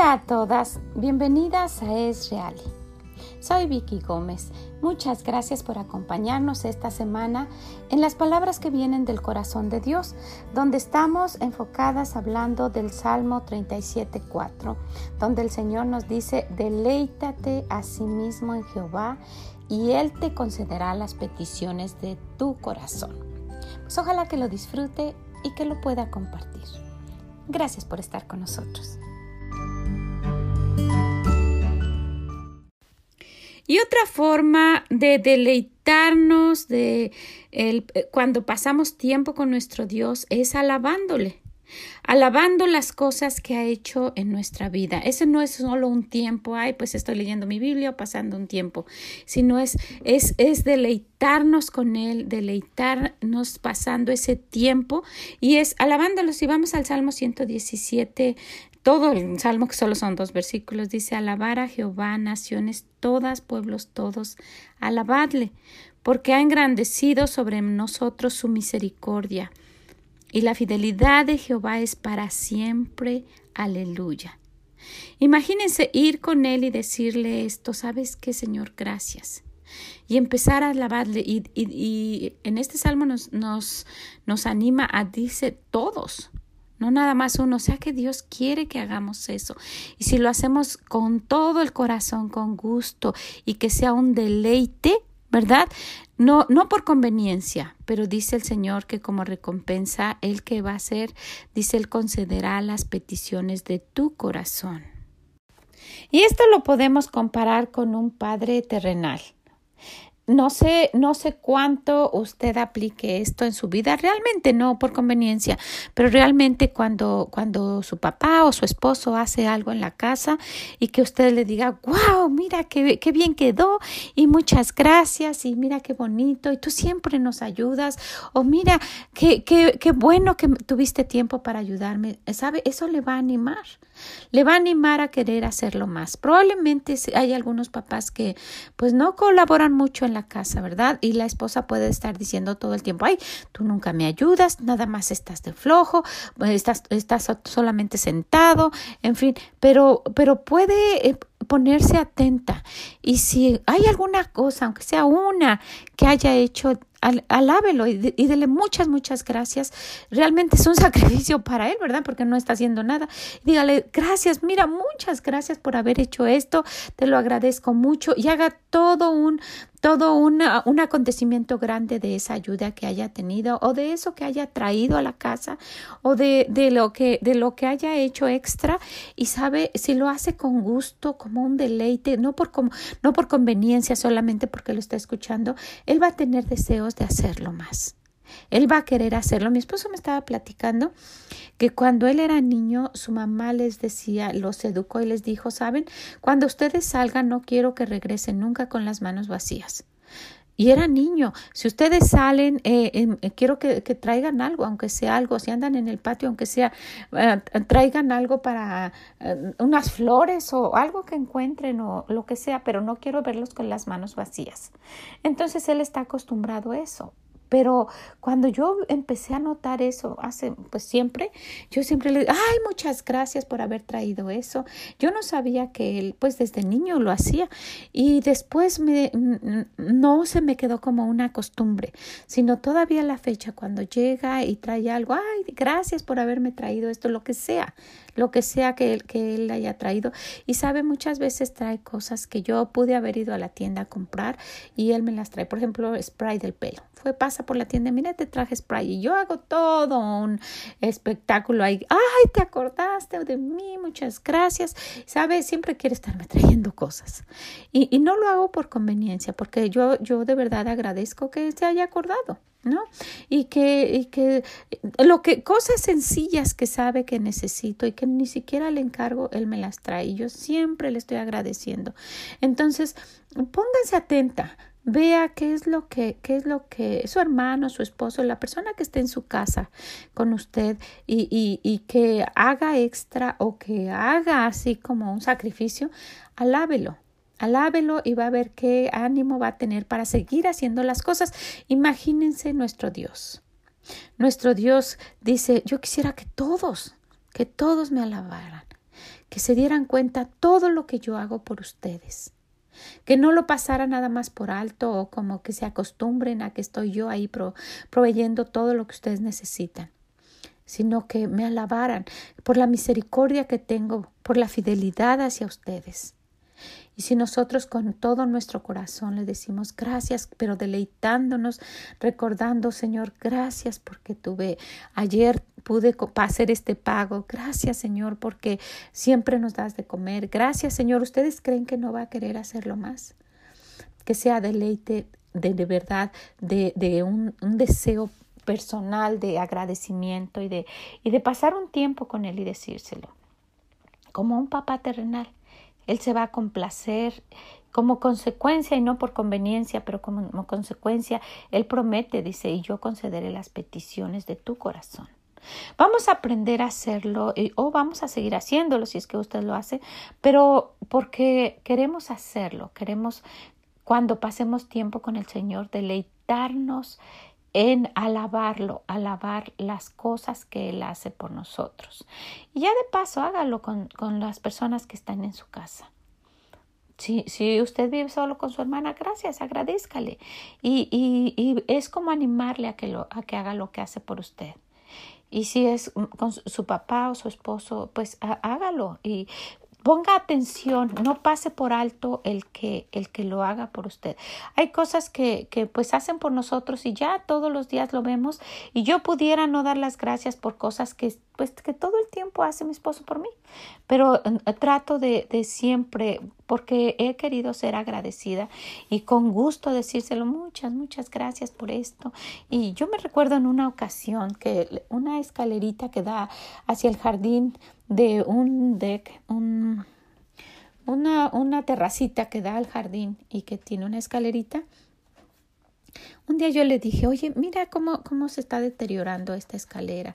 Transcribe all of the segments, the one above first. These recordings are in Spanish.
Hola a todas, bienvenidas a Es Real. Soy Vicky Gómez. Muchas gracias por acompañarnos esta semana en las palabras que vienen del corazón de Dios, donde estamos enfocadas hablando del Salmo 37.4, donde el Señor nos dice, deleítate a sí mismo en Jehová y Él te concederá las peticiones de tu corazón. Pues ojalá que lo disfrute y que lo pueda compartir. Gracias por estar con nosotros. Y otra forma de deleitarnos de el, cuando pasamos tiempo con nuestro Dios es alabándole alabando las cosas que ha hecho en nuestra vida. Ese no es solo un tiempo, ay, pues estoy leyendo mi Biblia pasando un tiempo, sino es, es, es deleitarnos con Él, deleitarnos pasando ese tiempo y es alabándolo. Si vamos al Salmo 117, todo el salmo que solo son dos versículos dice alabar a Jehová naciones todas pueblos todos alabadle porque ha engrandecido sobre nosotros su misericordia y la fidelidad de Jehová es para siempre. Aleluya. Imagínense ir con él y decirle esto, ¿sabes qué, Señor? Gracias. Y empezar a alabarle. Y, y, en este salmo nos, nos, nos anima a, dice, todos, no nada más uno, o sea que Dios quiere que hagamos eso. Y si lo hacemos con todo el corazón, con gusto y que sea un deleite, ¿verdad? No, no por conveniencia, pero dice el Señor que como recompensa, Él que va a hacer, dice, Él concederá las peticiones de tu corazón. Y esto lo podemos comparar con un Padre terrenal. No sé, no sé cuánto usted aplique esto en su vida, realmente no por conveniencia, pero realmente cuando, cuando su papá o su esposo hace algo en la casa y que usted le diga, wow, mira qué, qué bien quedó y muchas gracias y mira qué bonito y tú siempre nos ayudas o mira qué, qué, qué bueno que tuviste tiempo para ayudarme, ¿sabe? Eso le va a animar, le va a animar a querer hacerlo más. Probablemente hay algunos papás que pues no colaboran mucho en la casa, ¿verdad? Y la esposa puede estar diciendo todo el tiempo, ay, tú nunca me ayudas, nada más estás de flojo, estás, estás solamente sentado, en fin, pero, pero puede eh, ponerse atenta. Y si hay alguna cosa, aunque sea una, que haya hecho alábelo y, dele muchas, muchas gracias. Realmente es un sacrificio para él, ¿verdad? Porque no está haciendo nada. dígale, gracias, mira, muchas gracias por haber hecho esto, te lo agradezco mucho y haga todo un, todo un acontecimiento grande de esa ayuda que haya tenido o de eso que haya traído a la casa o de, de, lo, que, de lo que haya hecho extra y sabe si lo hace con gusto, como un deleite, no por, como, no por conveniencia solamente porque lo está escuchando, él va a tener deseos de hacerlo más. Él va a querer hacerlo. Mi esposo me estaba platicando que cuando él era niño, su mamá les decía, los educó y les dijo, saben, cuando ustedes salgan no quiero que regresen nunca con las manos vacías. Y era niño. Si ustedes salen, eh, eh, quiero que, traigan algo, aunque sea algo. Si andan en el patio, aunque sea, eh, traigan algo para unas flores o algo que encuentren o lo que sea, pero no quiero verlos con las manos vacías. Entonces él está acostumbrado a eso. Pero cuando yo empecé a notar eso, hace pues siempre, yo siempre le digo, ay, muchas gracias por haber traído eso. Yo no sabía que él, pues desde niño lo hacía. Y después me, no se me quedó como una costumbre, sino todavía la fecha, cuando llega y trae algo, ay, gracias por haberme traído esto, lo que sea, lo que sea que él, que él haya traído. Y sabe, muchas veces trae cosas que yo pude haber ido a la tienda a comprar y él me las trae. Por ejemplo, spray del pelo fue, pasa por la tienda, mira, te traje spray y yo hago todo un espectáculo ahí. Ay, te acordaste de mí, muchas gracias. Sabes, siempre quiere estarme trayendo cosas. Y, y no lo hago por conveniencia, porque yo, yo de verdad agradezco que se haya acordado. ¿no? Y que, y que lo que, cosas sencillas que sabe que necesito y que ni siquiera le encargo, él me las trae y yo siempre le estoy agradeciendo. Entonces, pónganse atenta Vea qué es lo que, qué es lo que su hermano, su esposo, la persona que esté en su casa con usted y, y, y que haga extra o que haga así como un sacrificio, alábelo. Alábelo y va a ver qué ánimo va a tener para seguir haciendo las cosas. Imagínense nuestro Dios. Nuestro Dios dice, yo quisiera que todos, que todos me alabaran que se dieran cuenta todo lo que yo hago por ustedes. Que no lo pasara nada más por alto o como que se acostumbren a que estoy yo ahí proveyendo todo lo que ustedes necesitan, sino que me alabaran por la misericordia que tengo, por la fidelidad hacia ustedes. Y si nosotros con todo nuestro corazón le decimos gracias, pero deleitándonos, recordando, Señor, gracias porque tuve ayer pude hacer este pago. Gracias, Señor, porque siempre nos das de comer. Gracias, Señor. ¿Ustedes creen que no va a querer hacerlo más? Que sea deleite de, de verdad, de, de un, un deseo personal de agradecimiento y de, y de pasar un tiempo con Él y decírselo, como un papá terrenal. Él se va a complacer como consecuencia y no por conveniencia, pero como consecuencia, Él promete, dice, y yo concederé las peticiones de tu corazón. Vamos a aprender a hacerlo o vamos a seguir haciéndolo si es que usted lo hace, pero porque queremos hacerlo, queremos cuando pasemos tiempo con el Señor deleitarnos en alabarlo, alabar las cosas que Él hace por nosotros. Y ya de paso, hágalo con, con las personas que están en su casa. Si, si, usted vive solo con su hermana, gracias, agradezcale. Y, y, y es como animarle a que, lo, a que haga lo que hace por usted. Y si es con su papá o su esposo, pues hágalo. Y ponga atención, no pase por alto el que, el que lo haga por usted. Hay cosas que, que pues hacen por nosotros y ya todos los días lo vemos y yo pudiera no dar las gracias por cosas que pues que todo el tiempo hace mi esposo por mí, pero eh, trato de, siempre porque he querido ser agradecida y con gusto decírselo muchas, muchas gracias por esto. Y yo me recuerdo en una ocasión que una escalerita que da hacia el jardín de un deck, un, una terracita que da al jardín y que tiene una escalerita. Un día yo le dije, oye, mira cómo, cómo se está deteriorando esta escalera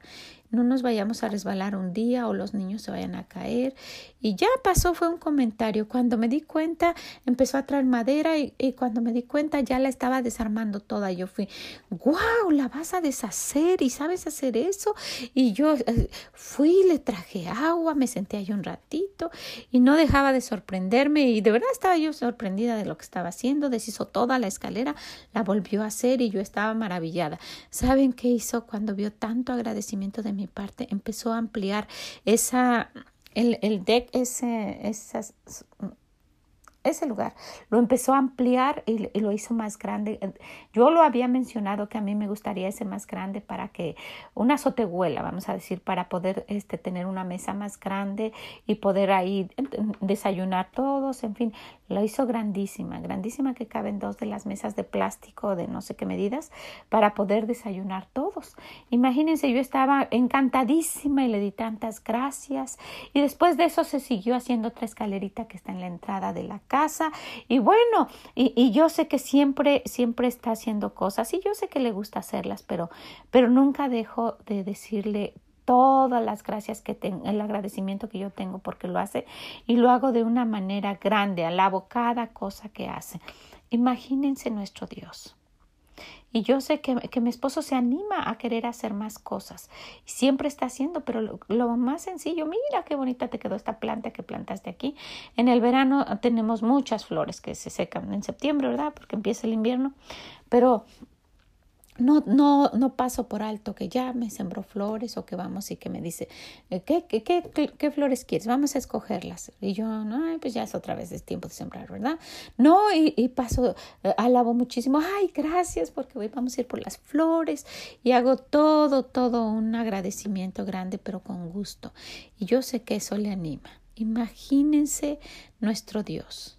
no nos vayamos a resbalar un día o los niños se vayan a caer. Y ya pasó, fue un comentario. Cuando me di cuenta, empezó a traer madera y, cuando me di cuenta ya la estaba desarmando toda. Yo fui, wow, la vas a deshacer y sabes hacer eso. Y yo eh, fui, le traje agua, me senté ahí un ratito y no dejaba de sorprenderme y de verdad estaba yo sorprendida de lo que estaba haciendo. Deshizo toda la escalera, la volvió a hacer y yo estaba maravillada. ¿Saben qué hizo cuando vio tanto agradecimiento de mi parte, empezó a ampliar esa, el, el deck, ese, esas, ese lugar. Lo empezó a ampliar y, lo hizo más grande. Yo lo había mencionado que a mí me gustaría ese más grande para que una sotehuela, vamos a decir, para poder este, tener una mesa más grande y poder ahí desayunar todos, en fin, lo hizo grandísima, grandísima que caben dos de las mesas de plástico de no sé qué medidas para poder desayunar todos. Imagínense, yo estaba encantadísima y le di tantas gracias y después de eso se siguió haciendo otra escalerita que está en la entrada de la casa y bueno, y, y yo sé que siempre, siempre está haciendo cosas y yo sé que le gusta hacerlas, pero, pero nunca dejo de decirle todas las gracias que tengo, el agradecimiento que yo tengo porque lo hace y lo hago de una manera grande, alabo cada cosa que hace. Imagínense nuestro Dios. Y yo sé que, que, mi esposo se anima a querer hacer más cosas. Siempre está haciendo, pero lo, lo, más sencillo, mira qué bonita te quedó esta planta que plantaste aquí. En el verano tenemos muchas flores que se secan en septiembre, ¿verdad? Porque empieza el invierno. Pero no, no, no paso por alto que ya me sembró flores o que vamos y que me dice, eh, ¿qué, qué, qué, flores quieres? Vamos a escogerlas. Y yo, no, pues ya es otra vez, es tiempo de sembrar, ¿verdad? No, y, y paso, eh, alabo muchísimo, ay, gracias, porque hoy vamos a ir por las flores y hago todo, todo un agradecimiento grande, pero con gusto. Y yo sé que eso le anima. Imagínense nuestro Dios.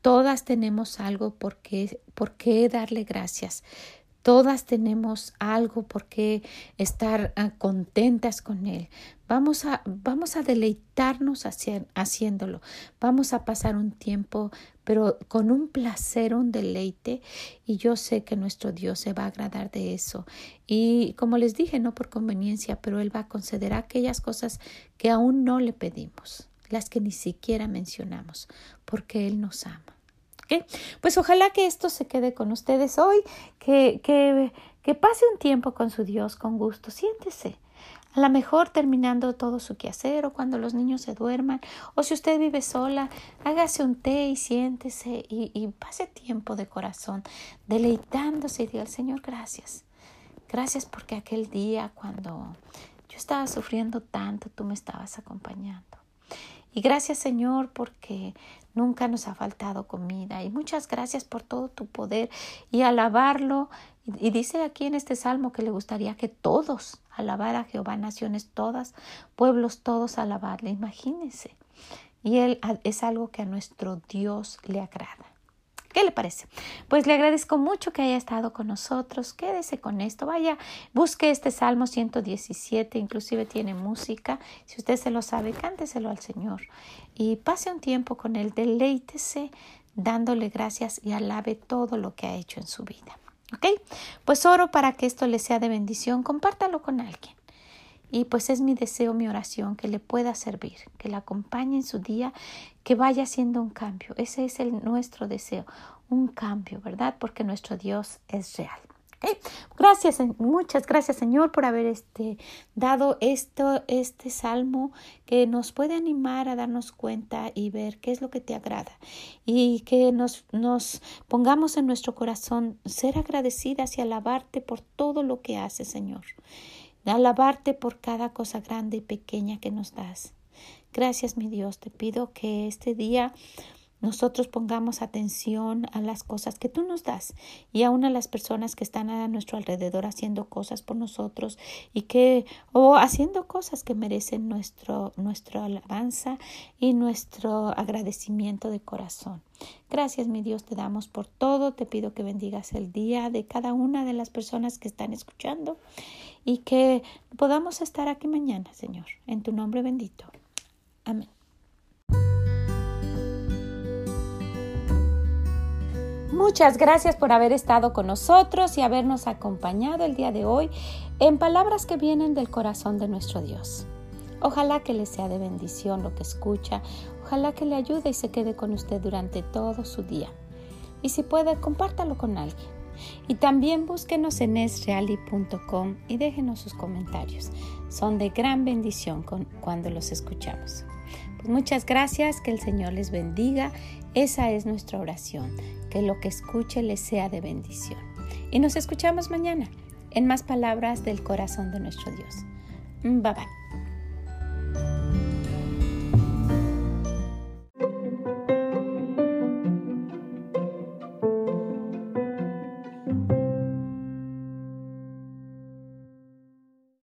Todas tenemos algo por qué, por qué darle gracias. Todas tenemos algo por qué estar ah, contentas con Él. Vamos a, vamos a deleitarnos haciéndolo. Vamos a pasar un tiempo, pero con un placer, un deleite. Y yo sé que nuestro Dios se va a agradar de eso. Y como les dije, no por conveniencia, pero Él va a conceder aquellas cosas que aún no le pedimos, las que ni siquiera mencionamos, porque Él nos ama. Pues ojalá que esto se quede con ustedes hoy, que, que, pase un tiempo con su Dios con gusto, siéntese. a lo mejor terminando todo su quehacer o cuando los niños se duerman, o si usted vive sola, hágase un té y siéntese y, y pase tiempo de corazón, deleitándose y diga al Señor gracias. Gracias porque aquel día cuando yo estaba sufriendo tanto, tú me estabas acompañando. Y gracias Señor porque nunca nos ha faltado comida. Y muchas gracias por todo tu poder y alabarlo. Y, dice aquí en este salmo que le gustaría que todos alabar a Jehová, naciones todas, pueblos todos alabarle. Imagínense. Y él es algo que a nuestro Dios le agrada. ¿Qué le parece? Pues le agradezco mucho que haya estado con nosotros. Quédese con esto. Vaya, busque este Salmo 117, inclusive tiene música. Si usted se lo sabe, cánteselo al Señor. Y pase un tiempo con él. Deleítese dándole gracias y alabe todo lo que ha hecho en su vida. ¿Ok? Pues oro para que esto le sea de bendición. Compártalo con alguien. Y pues es mi deseo, mi oración, que le pueda servir, que le acompañe en su día, que vaya haciendo un cambio. Ese es el, nuestro deseo, un cambio, ¿verdad? Porque nuestro Dios es real. Gracias, muchas gracias Señor por haber este, dado esto, este salmo que nos puede animar a darnos cuenta y ver qué es lo que te agrada y que nos, nos pongamos en nuestro corazón ser agradecidas y alabarte por todo lo que haces Señor alabarte por cada cosa grande y pequeña que nos das. Gracias, mi Dios, te pido que este día nosotros pongamos atención a las cosas que tú nos das y aún a las personas que están a nuestro alrededor haciendo cosas por nosotros y que o haciendo cosas que merecen nuestro nuestra alabanza y nuestro agradecimiento de corazón. Gracias, mi Dios, te damos por todo. Te pido que bendigas el día de cada una de las personas que están escuchando y que podamos estar aquí mañana, Señor, en tu nombre bendito. Amén. Muchas gracias por haber estado con nosotros y habernos acompañado el día de hoy en palabras que vienen del corazón de nuestro Dios. Ojalá que le sea de bendición lo que escucha, ojalá que le ayude y se quede con usted durante todo su día. Y si puede, compártalo con alguien. Y también búsquenos en esreali.com y déjenos sus comentarios. Son de gran bendición cuando los escuchamos. Pues muchas gracias, que el Señor les bendiga. Esa es nuestra oración, que lo que escuche les sea de bendición. Y nos escuchamos mañana en más palabras del corazón de nuestro Dios. Bye bye.